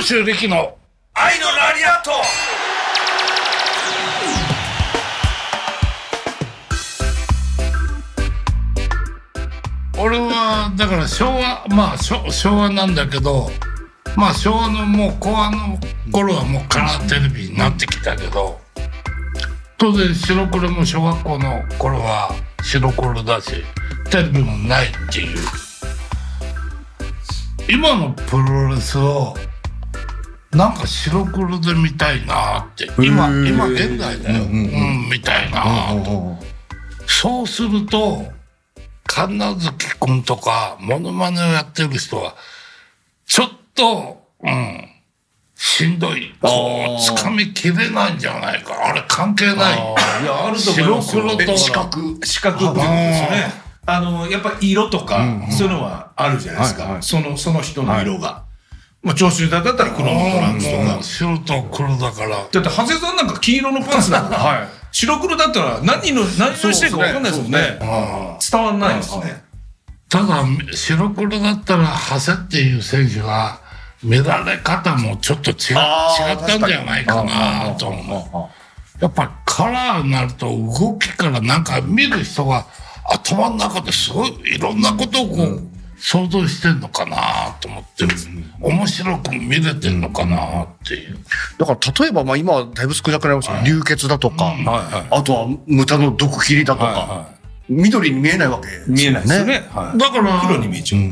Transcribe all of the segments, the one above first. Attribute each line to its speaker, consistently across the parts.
Speaker 1: 長州力の。愛のラリアット。俺はだから昭和まあ昭昭和なんだけどまあ昭和のもう後半の頃はもうカラーテレビになってきたけど当然白黒も小学校の頃は白黒だしテレビもないっていう。今のプロレスをなんか白黒で見たいなって今今現代だよ、うん見たいなとそうすると神奈月君とかモノマネをやってる人はちょっと、うん、しんどい。こうつかみきれないんじゃないか。あれ関係ない。
Speaker 2: いやあると思いますよ。
Speaker 1: 白黒と
Speaker 2: 視覚視覚ってことですよね。あのやっぱ色とか、そういうのはあるじゃないですか、
Speaker 3: はいはい。
Speaker 2: そのその人の色が、まあ長州だったら黒のトランとか、
Speaker 1: 白と黒だから。
Speaker 2: だって長谷さんなんか黄色のパンツだから、
Speaker 3: はい。
Speaker 2: 白黒だったら何の何をしてるか分かんないですもんね。伝わんないですね、
Speaker 1: ただ白黒だったら長谷っていう選手が見られ方もちょっと違違ったんじゃないかなと思う。やっぱりカラーになると動きからなんか見る人が頭の中ですごいいろんなことをこう、想像してんのかなと思って面白く見れてんのかなっていう。
Speaker 3: だから例えばまあ今はだいぶ少なくなりましたけど、流血だとか、
Speaker 2: はいはい。
Speaker 3: あとは豚の毒切りだとか、
Speaker 2: はいは
Speaker 3: 緑に見えないわけですよ
Speaker 2: 見えないですよね。はい。
Speaker 1: だから
Speaker 2: 黒に見えちゃう、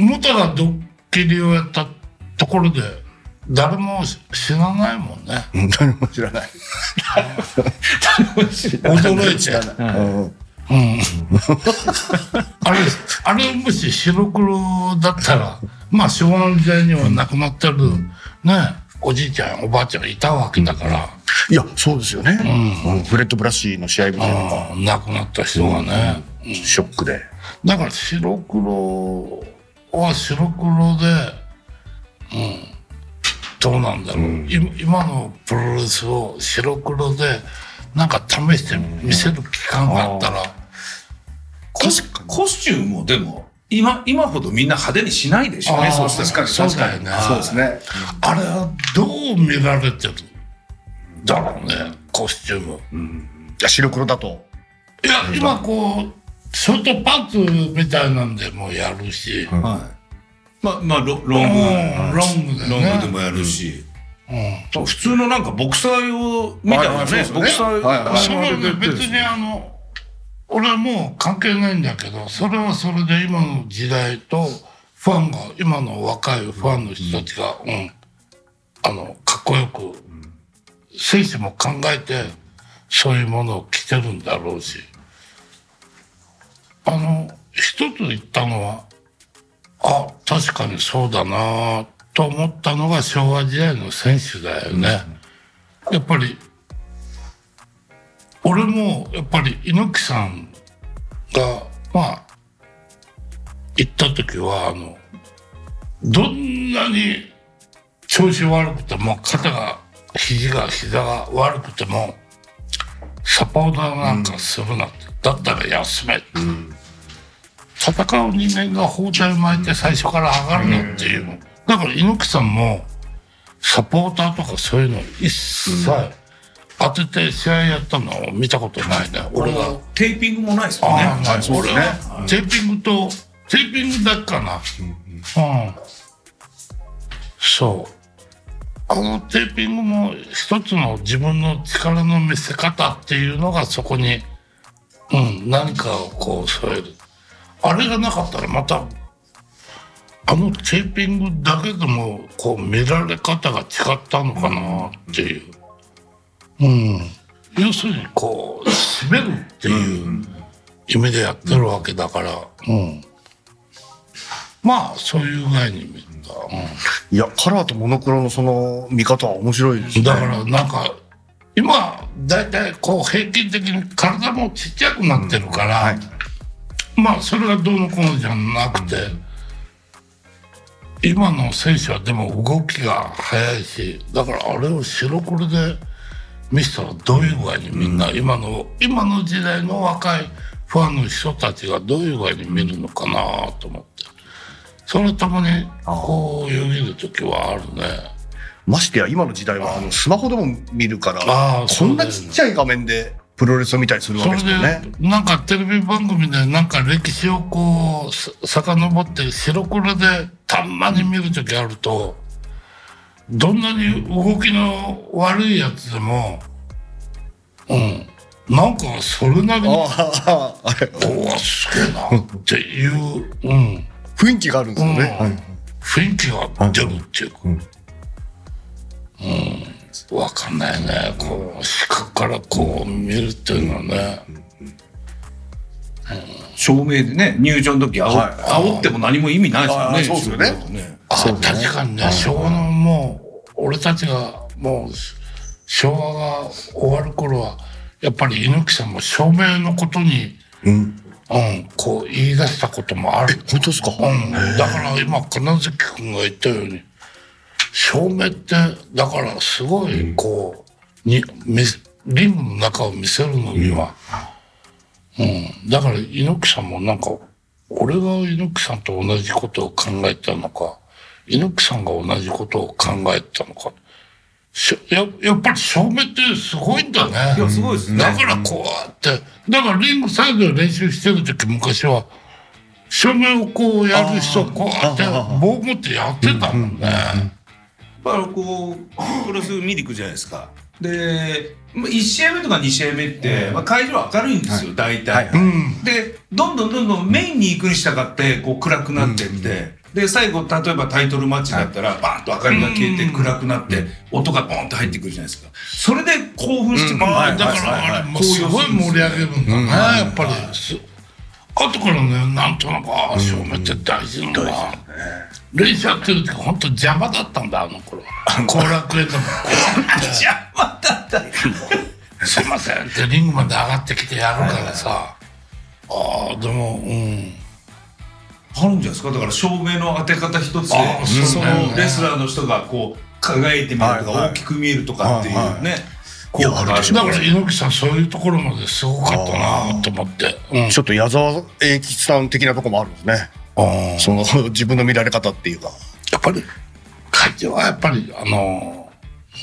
Speaker 1: 元がドッキリをやったところで誰も知らないもんね。
Speaker 3: うん。誰も知らない。
Speaker 1: 驚いて。
Speaker 3: うん。
Speaker 1: あれ、あれもし白黒だったら、まあ昭和の時代には亡くなってる、ね、おじいちゃん、おばあちゃんがいたわけだから、
Speaker 3: いや、そうですよね。うん。フレッド・ブラッシーの試合みたいなのが、
Speaker 1: 亡くなった人がね。
Speaker 3: ショックで。
Speaker 1: だから白黒は白黒で、うん、どうなんだろう、今今のプロレスを白黒でなんか試して見せる期間があったら、
Speaker 2: コスコスチュームもでも今今ほどみんな派手にしないでしょうねそうしたら。
Speaker 1: そうだよね。
Speaker 3: そうですね。
Speaker 1: あれはどう見られてるだろうねコスチューム。
Speaker 3: いや白黒だと。
Speaker 1: いや今こうショートパンツみたいなんでもやるし、
Speaker 2: はい。まあまあロロング。
Speaker 1: うん。ロングでね。
Speaker 2: ロングでもやるし、
Speaker 1: うん。
Speaker 2: 普通のなんかボクサー用みたいな
Speaker 3: はいはい
Speaker 2: ね
Speaker 3: そうですよね。
Speaker 2: ボクサー
Speaker 3: はいはい
Speaker 1: それ別にあの俺はもう関係ないんだけどそれはそれで今の時代とファンが今の若いファンの人たちが、うん。あのかっこよく選手も考えてそういうものを着てるんだろうし。あの一つ言ったのはあ確かにそうだなと思ったのが昭和時代の選手だよね。やっぱり俺もやっぱり猪木さんがまあ行った時はあのどんなに調子悪くても肩が肘が膝が悪くてもサポーターなんかするなって、だったら休めって、戦う人間が包帯巻いて最初から上がるなっていうの、だから猪木さんもサポーターとかそういうの一切当てて試合やったのを見たことないね俺が。
Speaker 2: テーピングもないですもんね
Speaker 1: あ
Speaker 3: そうね
Speaker 1: テーピングと、テーピングだけかな。うん。そう。あのテーピングも一つの自分の力の見せ方っていうのがそこに、うん、何かをこう添える。あれがなかったらまた、あのテーピングだけでもこう見られ方が違ったのかなっていう。うん。要するにこう、締めるっていう意味でやってるわけだから、うん。まあ、そういう具合に見た。
Speaker 3: いや、カラーとモノクロのその見方は面白いですね。
Speaker 1: うん、だから、なんか、今、だいたいこう、平均的に体もちっちゃくなってるから、
Speaker 3: はい
Speaker 1: まあ、それがどうのこうのじゃなくて、今の選手はでも動きが速いし、だからあれを白黒で見せたらどういう具合にみんな、今の、今の時代の若いファンの人たちがどういう具合に見るのかなと思って。それたまにこうよぎる時はあるね
Speaker 3: ましてや今の時代はあのスマホでも見るから
Speaker 1: ああ
Speaker 3: こんなちっちゃい画面でプロレスを見たりするわけですよね。
Speaker 1: でなんかテレビ番組でなんか歴史をこうさ遡って白黒でたまに見る時あるとどんなに動きの悪いやつでもうんなんかそれなりに
Speaker 3: あああれ
Speaker 1: おおすげえなっていう、うん、
Speaker 3: 雰囲気があるんですよね。
Speaker 1: うん。
Speaker 3: はい
Speaker 1: 雰囲気が出るっていうか、
Speaker 3: う
Speaker 1: うん。ん、わかんないね。こう視覚からこう見るっていうのはね、
Speaker 2: 照明でね入場の時煽,、
Speaker 3: はい。
Speaker 2: 煽っても何も意味ないですよね。
Speaker 3: ああそうですよね
Speaker 1: あ
Speaker 3: ね
Speaker 1: 確かにね昭和のもう俺たちがもう昭和が終わる頃はやっぱり猪木さんも照明のことに、
Speaker 3: うん。
Speaker 1: うん、こう言い出したこともある。
Speaker 3: 本当ですか？
Speaker 1: うん、だから今金月君が言ったように照明ってだからすごいこう、にみリングの中を見せるのには、うんだから猪木さんもなんか俺が猪木さんと同じことを考えたのか猪木さんが同じことを考えたのか。しややっぱり照明ってすごいんだね。
Speaker 2: いやすごいですね。
Speaker 1: だからこうやって、だからリングサイドで練習してる時昔は、照明をこうやる人、こうやって棒持ってやってたもんね。
Speaker 2: だからこうプロレス見に行くじゃないですか。でまあ1試合目とか2試合目って、まあ、会場明るいんですよ、大体、
Speaker 1: うん。
Speaker 2: でどんどんどんどんメインに行くに従ってこう暗くなってって、で最後例えばタイトルマッチだったら、バーンと明かりが消えて暗くなって、音がボンと入ってくるじゃないですか。それで興奮してくる、
Speaker 1: まあ、だからあれもすごい盛り上げるん。だね、やっぱり。す後からね、なんとなく、ああ、照明って大事なんだ。練習やってる時、本当邪魔だったんだ、あの頃。後楽園でも。
Speaker 2: 邪魔だった
Speaker 1: すいません。ってリングまで上がってきてやるからさ。ああ、でも、うん。
Speaker 2: あるんじゃないですか？だから照明の当て方一つでそのレスラーの人がこう輝いて見えるとか、大きく見えるとかっていうね、
Speaker 3: はいはい。
Speaker 2: 効果がある
Speaker 1: だから猪木さんそういうところまですごかったなと思って。うん。
Speaker 3: ちょっと矢沢永吉さん的なとこもあるんですね。
Speaker 1: あ
Speaker 3: その自分の見られ方っていうか。
Speaker 1: やっぱり会長はやっぱりあの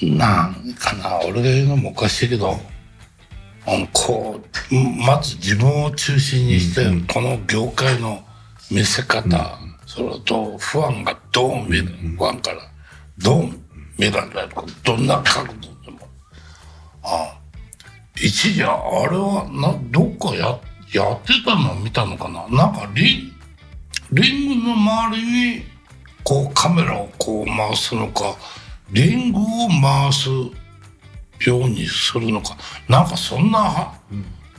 Speaker 1: なんかな俺が言うのもおかしいけどあのこうまず自分を中心にして、この業界の見せ方、それとファンがどう見る、ファンから。どう見られるかどんな角度でも。あ一時あれはなどっかややってたのを見たのかな？なんかリンリングの周りにこうカメラをこう回すのかリングを回すようにするのか。なんかそんなは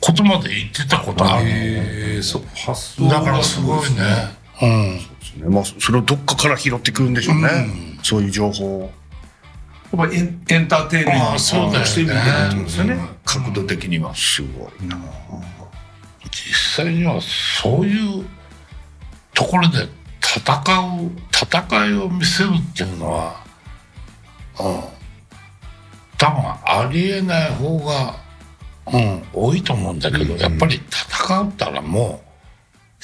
Speaker 1: ことまで言ってたことある。
Speaker 2: えー、そう発想
Speaker 1: だからすごいね。うん。
Speaker 3: まあ、それをどっかから拾ってくるんでしょうね。そういう情報を。
Speaker 2: やっぱエンエンターテインメントとして見てるってことですよね。角度的には。
Speaker 3: すごいな。
Speaker 1: 実際にはそういうところで戦う戦いを見せるっていうのは、うん、多分ありえない方が、うん、多いと思うんだけど、やっぱり戦ったらもう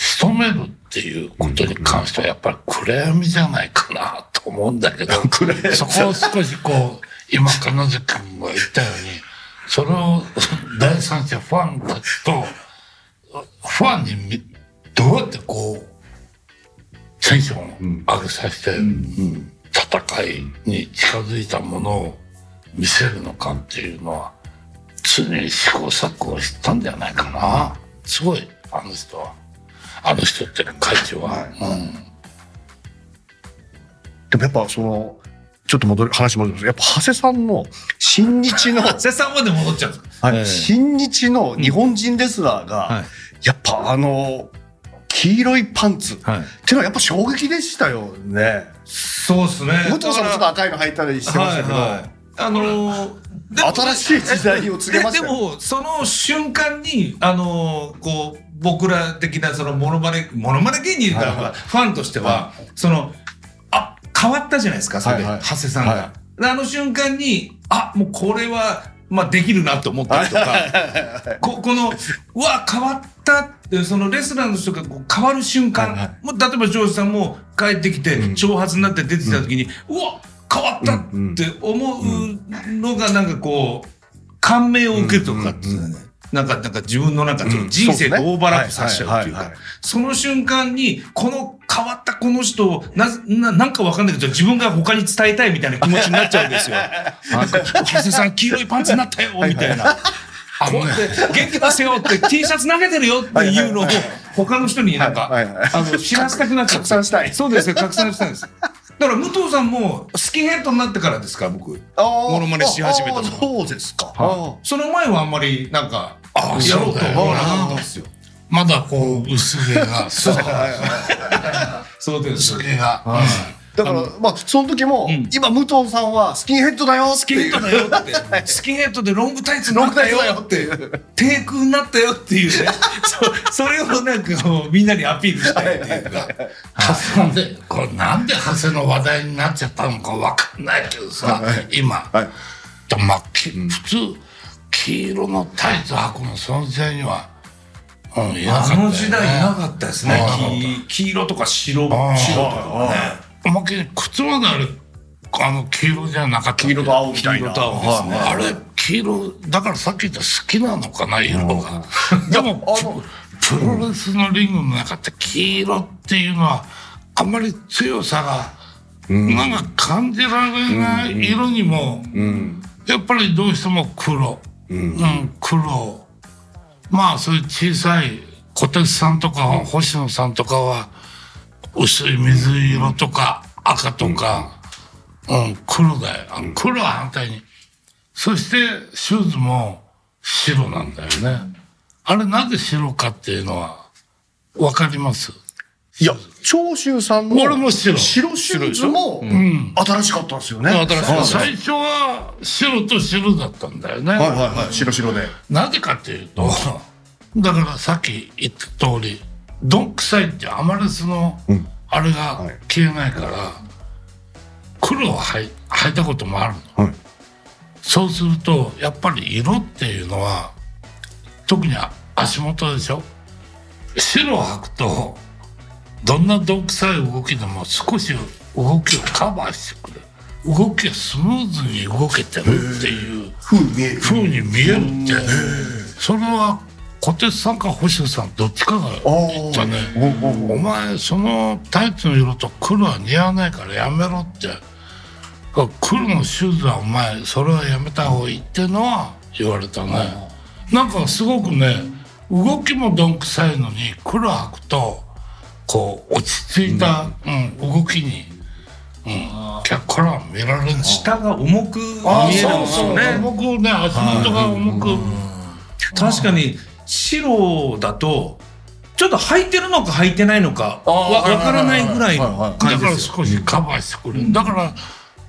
Speaker 1: 仕留めるっていうことに関してはやっぱり暗闇じゃないかなと思うんだけど そこを少しこう今金崎君が言ったようにそれを第三者ファンたちとファンにみどうやってこうテンションを上げさせて、戦いに近づいたものを見せるのかっていうのは常に試行錯誤したんじゃないかな。すごいあの人は。あの人って会長は、うん。
Speaker 3: でもやっぱその、ちょっと戻る、話戻るんです。やっぱ長谷さんの新日の、
Speaker 2: 瀬さんまで戻っちゃうんですか？
Speaker 3: はい。
Speaker 2: ええ。
Speaker 3: 新日の日本人レスラーが、
Speaker 2: はい。
Speaker 3: やっぱあの、黄色いパンツ、って
Speaker 2: はい
Speaker 3: いうのはやっぱ衝撃でしたよね。
Speaker 2: そうですね。
Speaker 3: 武藤さんもちょっと赤いの履いたりしてましたけど、
Speaker 2: はいはい。あのー
Speaker 3: 新しい時代を告げましたよ。
Speaker 2: ででもその瞬間にあのーこう僕ら的なそのモノマネモノマネ芸人が
Speaker 3: はいはい。
Speaker 2: ファンとしては、そのあ変わったじゃないですかそれで、
Speaker 3: はいはい。
Speaker 2: 長谷さんが、あの瞬間にあもうこれはまあできるなと思ったりとか、ここの、うわ、変わったって、そのレスラーの人がこう変わる瞬間、
Speaker 3: はいはい。
Speaker 2: もう例えばジョージさんも帰ってきて、挑発になって出てきた時に、うわ、変わったって思うのがなんかこう、感銘を受けるとかっていうね、なんか、なんか自分のなんかちょっと人生とオーバーラップさせちゃうっていうかその瞬間に、この変わったこの人を、な、な、なんかわかんないけど、自分が他に伝えたいみたいな気持ちになっちゃうんですよ。あ、長谷さん、黄色いパンツになったよみたいな。
Speaker 1: あ
Speaker 2: 元気出せよって T シャツ投げてるよっていうのを、他の人になんか、あの、知らせたくなっちゃう。
Speaker 3: 拡散したい。
Speaker 2: そうですよ、拡散したいんです。だから、武藤さんも、スキンヘッドになってからですか、僕。モノマネし始めたの
Speaker 3: そうですか。
Speaker 2: その前はあんまり、なんか、
Speaker 1: あ
Speaker 2: やろうとは思わなかったんですよ。
Speaker 1: まだこう薄毛が。そう。
Speaker 2: そうです。
Speaker 1: 薄毛が、
Speaker 3: だから、まあ、その時も、
Speaker 2: ん。
Speaker 3: 今、武藤さんはスキンヘッドだよ
Speaker 2: スキンヘッドだよって、スキンヘッドでロングタイツになったよって、低空になったよっていうね、そそれをなんかこうみんなにアピールしたいっていうか、
Speaker 1: なんでこれなんで長谷の話題になっちゃったのかわかんないけどさ、今、
Speaker 3: はい。
Speaker 1: まあ、き普通黄色のタイツ履くのその時代には、うん、いなかった
Speaker 2: あの時代いなかったですね。黄黄色とか白、白とかね。
Speaker 1: おまけに靴まであれあの黄色じゃなかった。
Speaker 3: 黄色と青みたいな。
Speaker 2: 黄色と青ですね。
Speaker 1: あれ黄色だからさっき言った好きなのかな色が、でも
Speaker 3: あの
Speaker 1: ププロレスのリングの中って黄色っていうのはあんまり強さがなんか感じられない色にもやっぱりどうしても黒、うん黒。まあそういう小さい小鉄さんとか星野さんとかは薄い水色とか赤とか、うん、黒だよ。あ黒は反対に。そして、シューズも白なんだよね。あれなぜ白かっていうのは、わかります？
Speaker 3: いや、長州さんの
Speaker 1: 俺も白
Speaker 3: 白シューズも新しかったんですよね。
Speaker 2: 新しかった
Speaker 1: 最初は白と白だったんだよね。
Speaker 3: はいはいはい。白白で。
Speaker 1: なぜかっていうと、だからさっき言った通り、どんくさいってアマレスのあれが消えないから、黒を履い履いたこともあるの。
Speaker 3: はい
Speaker 1: そうすると、やっぱり色っていうのは、特に足元でしょ白を履くと、どんなどんくさい動きでも少し動きをカバーしてくれる。動きがスムーズに動けてるっていう。
Speaker 3: 風に見える。
Speaker 1: 風に見えるってそれは小鉄さんか星野さんどっちかが言ったね
Speaker 3: お
Speaker 1: 前そのタイツの色と黒は似合わないからやめろって。黒のシューズはお前それはやめた方がいいってのは言われたね。なんかすごくね動きもどんくさいのに黒履くとこう落ち着いた、うん。動きに、うん、客からは見られる
Speaker 2: 下が重く見
Speaker 1: あ
Speaker 2: えるんですよね。
Speaker 1: 重くね足元が重く、
Speaker 2: 確かに白だとちょっと履いてるのか履いてないのかわわからないぐらいの
Speaker 1: だから
Speaker 2: 感じですよ。
Speaker 1: 少しカバーしてくれる、だから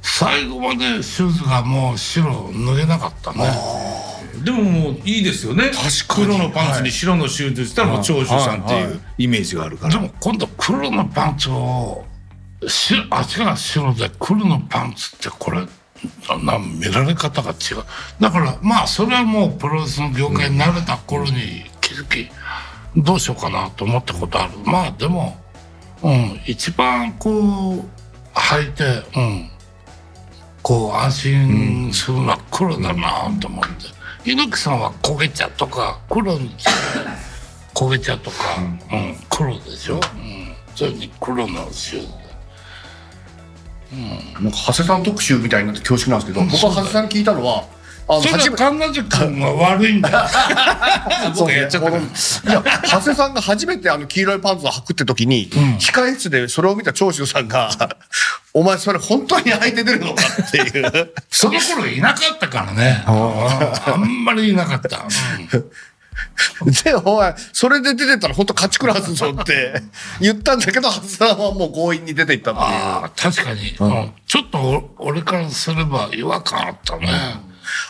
Speaker 1: 最後までシューズがもう白脱げなかったね。
Speaker 2: でももういいですよね。黒のパンツに白のシューズしたらもう長州さんっていうイメージがあるから。
Speaker 1: でも今度黒のパンツをし足が白で黒のパンツってこれな見られ方が違う。だからまあそれはもうプロレスの業界に慣れた頃に気づきどうしようかなと思ったことある。まあでも、うん、一番こう履いて、うん、こう安心するのは黒だなと思って、猪木さんは焦げ茶とか黒に焦げ茶とか、うん黒でしょ、うん、それに黒のシューズ。
Speaker 3: なんか長谷さん特集みたいになって恐縮なんですけど、僕は長谷さんに聞いたのは、あの
Speaker 1: それは神奈月君が悪いんだ。よ
Speaker 3: そうね。いや、長谷さんが初めてあの黄色いパンツを履くって時に、控え室でそれを見た長州さんが、お前それ本当に履いて出るのかっていう。
Speaker 1: その頃いなかったからね。あんまりいなかった、うん
Speaker 3: で、お前、それで出てったら本当勝ちくらすぞって 言ったんだけど、長谷さんはもう強引に出ていったっていう。
Speaker 1: ああ確かに、うん。ちょっとお俺からすれば違和感あったね、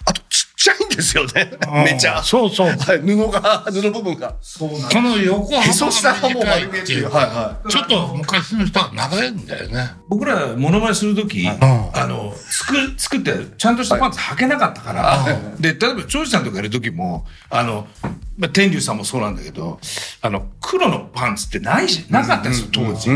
Speaker 3: あとちっちゃいんですよね。めちゃ。
Speaker 1: そうそう。
Speaker 3: はい、布が、布部分が。
Speaker 1: この横
Speaker 3: へそ下
Speaker 1: 幅
Speaker 3: がもう
Speaker 1: が短い
Speaker 3: 丸見えっていう。
Speaker 1: っていう。
Speaker 3: はいは
Speaker 1: ちょっと昔の人は長いんだよね。
Speaker 2: 僕らモノマネする時、
Speaker 1: ん
Speaker 2: あの作作ってちゃんとしたパンツ履けなかったから、で例えば長司さんとかやる時もあの、まあ、天竜さんもそうなんだけどあの黒のパンツってないしなかったんですよ当時、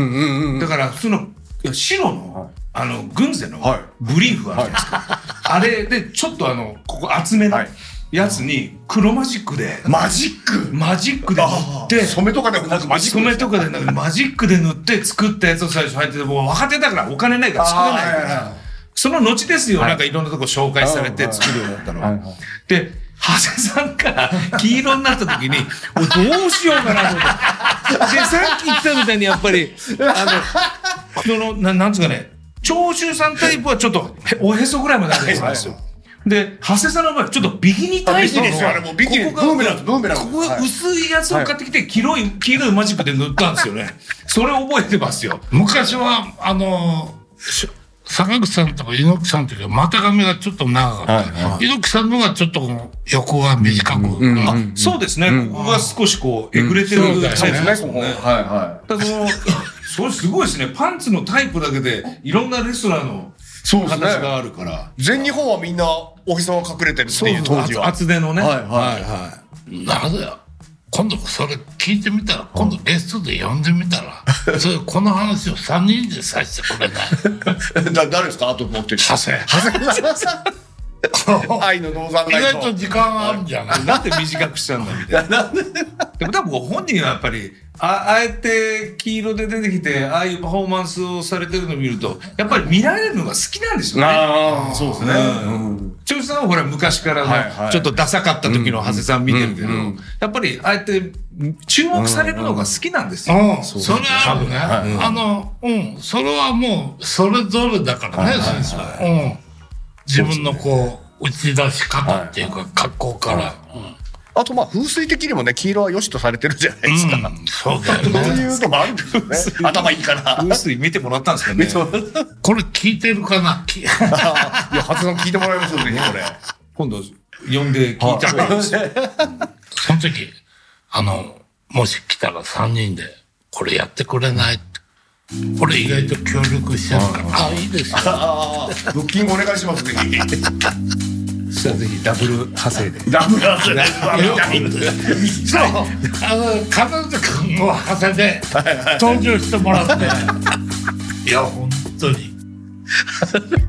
Speaker 2: だから普通の白の、あの軍勢の
Speaker 3: はい。
Speaker 2: ブリーフあるじゃないですか、あれでちょっとあのここ厚めの
Speaker 3: はい。
Speaker 2: やつに黒マジックで、
Speaker 3: マジック？
Speaker 2: マジックで塗って。
Speaker 3: 染めとかでもなくマジック
Speaker 2: 染めとかでなく マジックで塗って作ったやつを最初入っててもう若手だからお金ないから作れないから。その後ですよ、なんかいろんなとこ紹介されて作るようになったのは。で長谷さんが黄色になった時におどうしようかなと思って。でさっき言ったみたいにやっぱりあのそのななんつうかね長州さんタイプはちょっとへおへそぐらいまであるんですよ。で長谷さんの場合はちょっとビキニタイプの
Speaker 3: あビキニですよ。あれもうビキニ。
Speaker 2: ここがここが薄いやつを買ってきて、黄色い黄色いマジックで塗ったんですよね。それ覚えてますよ。
Speaker 1: 昔はあのし坂口さんとか猪木さんの時は股上がちょっと長かった、猪木さんのがちょっと横が短く、
Speaker 2: あそうですね、ここが少しこうえぐれてる
Speaker 1: うん
Speaker 2: タイプですね、
Speaker 3: はいは
Speaker 2: だからそれすごいですね。パンツのタイプだけでいろんなレストランの形があるから。
Speaker 3: い全日本はみんなおへそが隠れてるっていう当時は。
Speaker 2: 厚手のね。
Speaker 3: はいはい。
Speaker 2: はい
Speaker 1: なぜ今度それ聞いてみたら今度ゲストで呼んでみたら それこの話を3人でさせてくれない？
Speaker 3: だ誰ですか？あと持ってる
Speaker 1: 長谷
Speaker 3: 愛のノー ザン
Speaker 1: 意
Speaker 3: ライト
Speaker 1: 外と時間あるんじゃない？
Speaker 2: なんで短くしたんだみたいな。でも多分本人はやっぱり、ああえて黄色で出てきて、ああいうパフォーマンスをされてるのを見ると、やっぱり見られるのが好きなんですよね。
Speaker 3: ああそうですね
Speaker 2: うん長州さんはほら昔から
Speaker 3: はいはい
Speaker 2: のちょっとダサかった時の長谷さん見てるけど、やっぱりああやって注目されるのが好きなんですよ。
Speaker 1: うん、それあるね。あの、うん、それはもう、それぞれだからね、先生。うん。自分のこう、打ち出し方っていうか、格好から。
Speaker 3: あとまあ風水的にもね黄色は良しとされてるじゃないですか。
Speaker 1: うん、そうだよ
Speaker 3: そう
Speaker 1: ね。
Speaker 3: いうのもあるんですよね。頭いいから。
Speaker 2: 風水見てもらったんですかね。
Speaker 1: これ聞いてるかな？き
Speaker 3: いや発音聞いてもらいますよねこれ。
Speaker 2: 今度呼んで聞いた方がいい。ですよ。
Speaker 1: その時、あの、もし来たら3人で、これやってくれない？って。俺意外と協力しちゃうから。あ、いいですよ。
Speaker 3: ああブッキングお願いしますぜひ
Speaker 2: じゃあぜひダブル派生で。
Speaker 3: ダブルアスレ
Speaker 1: そう。あの、金津君も長谷で登場してもらって。いや、本当に。